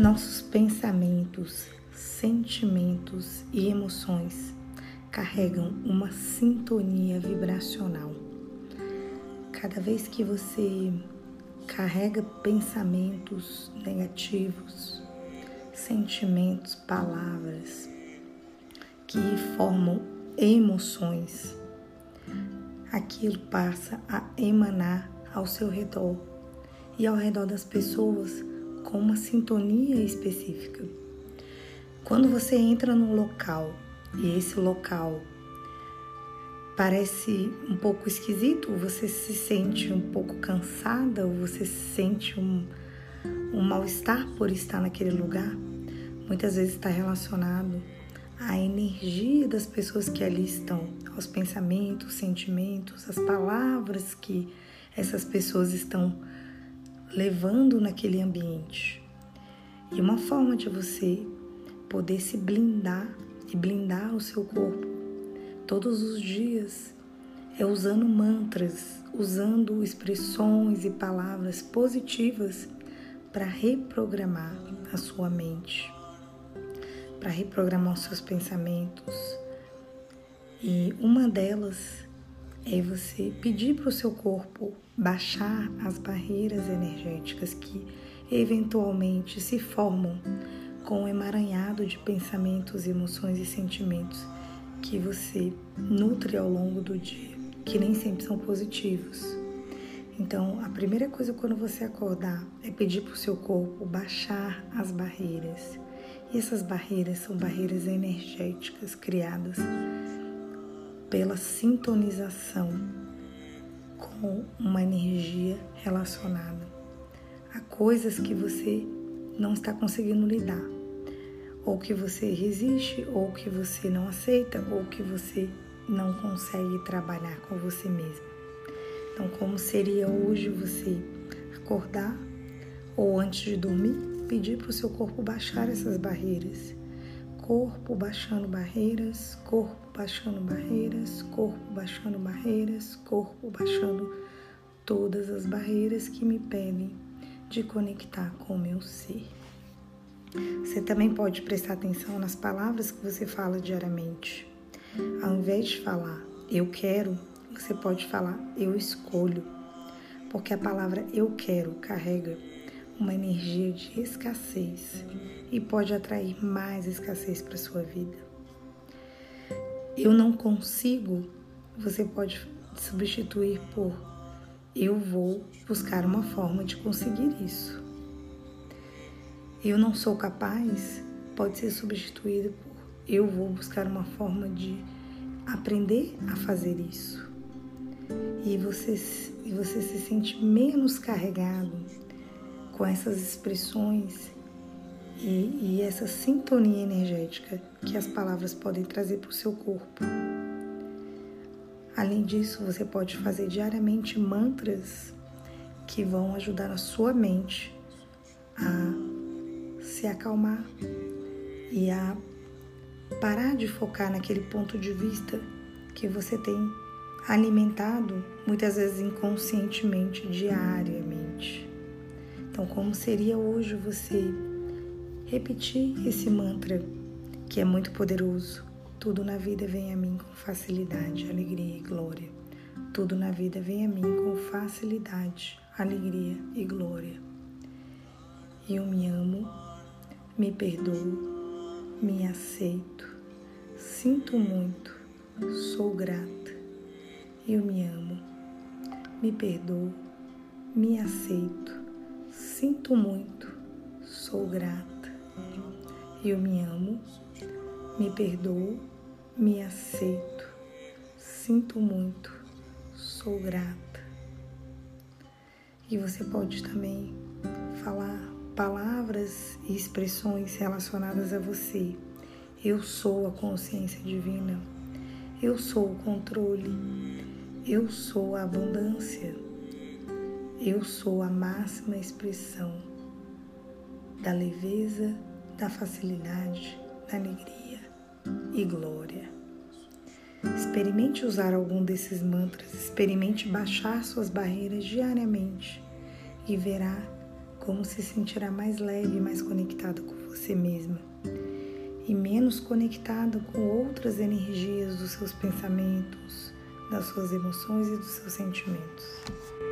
Nossos pensamentos, sentimentos e emoções carregam uma sintonia vibracional. Cada vez que você carrega pensamentos negativos, sentimentos, palavras que formam emoções, aquilo passa a emanar ao seu redor e ao redor das pessoas com uma sintonia específica. Quando você entra num local e esse local parece um pouco esquisito, você se sente um pouco cansada você sente um, um mal-estar por estar naquele lugar, muitas vezes está relacionado à energia das pessoas que ali estão, aos pensamentos, sentimentos, as palavras que essas pessoas estão levando naquele ambiente. E uma forma de você poder se blindar e blindar o seu corpo todos os dias é usando mantras, usando expressões e palavras positivas para reprogramar a sua mente, para reprogramar os seus pensamentos. E uma delas é você pedir para o seu corpo baixar as barreiras energéticas que eventualmente se formam com o um emaranhado de pensamentos, emoções e sentimentos que você nutre ao longo do dia, que nem sempre são positivos. Então, a primeira coisa quando você acordar é pedir para o seu corpo baixar as barreiras. E essas barreiras são barreiras energéticas criadas pela sintonização com uma energia relacionada a coisas que você não está conseguindo lidar, ou que você resiste, ou que você não aceita, ou que você não consegue trabalhar com você mesmo. Então, como seria hoje você acordar ou antes de dormir, pedir para o seu corpo baixar essas barreiras corpo baixando barreiras, corpo baixando barreiras, corpo baixando barreiras, corpo baixando todas as barreiras que me pedem de conectar com o meu ser. Você também pode prestar atenção nas palavras que você fala diariamente. Ao invés de falar eu quero, você pode falar eu escolho, porque a palavra eu quero carrega uma energia de escassez e pode atrair mais escassez para sua vida. Eu não consigo, você pode substituir por eu vou buscar uma forma de conseguir isso. Eu não sou capaz, pode ser substituído por eu vou buscar uma forma de aprender a fazer isso. E você, e você se sente menos carregado com essas expressões e, e essa sintonia energética que as palavras podem trazer para o seu corpo. Além disso, você pode fazer diariamente mantras que vão ajudar a sua mente a se acalmar e a parar de focar naquele ponto de vista que você tem alimentado muitas vezes inconscientemente, diariamente. Então, como seria hoje você repetir esse mantra que é muito poderoso? Tudo na vida vem a mim com facilidade, alegria e glória. Tudo na vida vem a mim com facilidade, alegria e glória. Eu me amo, me perdoo, me aceito, sinto muito, sou grata. Eu me amo, me perdoo, me aceito, Sinto muito, sou grata. Eu me amo, me perdoo, me aceito. Sinto muito, sou grata. E você pode também falar palavras e expressões relacionadas a você. Eu sou a consciência divina. Eu sou o controle. Eu sou a abundância. Eu sou a máxima expressão da leveza, da facilidade, da alegria e glória. Experimente usar algum desses mantras, experimente baixar suas barreiras diariamente e verá como se sentirá mais leve e mais conectada com você mesma e menos conectada com outras energias dos seus pensamentos, das suas emoções e dos seus sentimentos.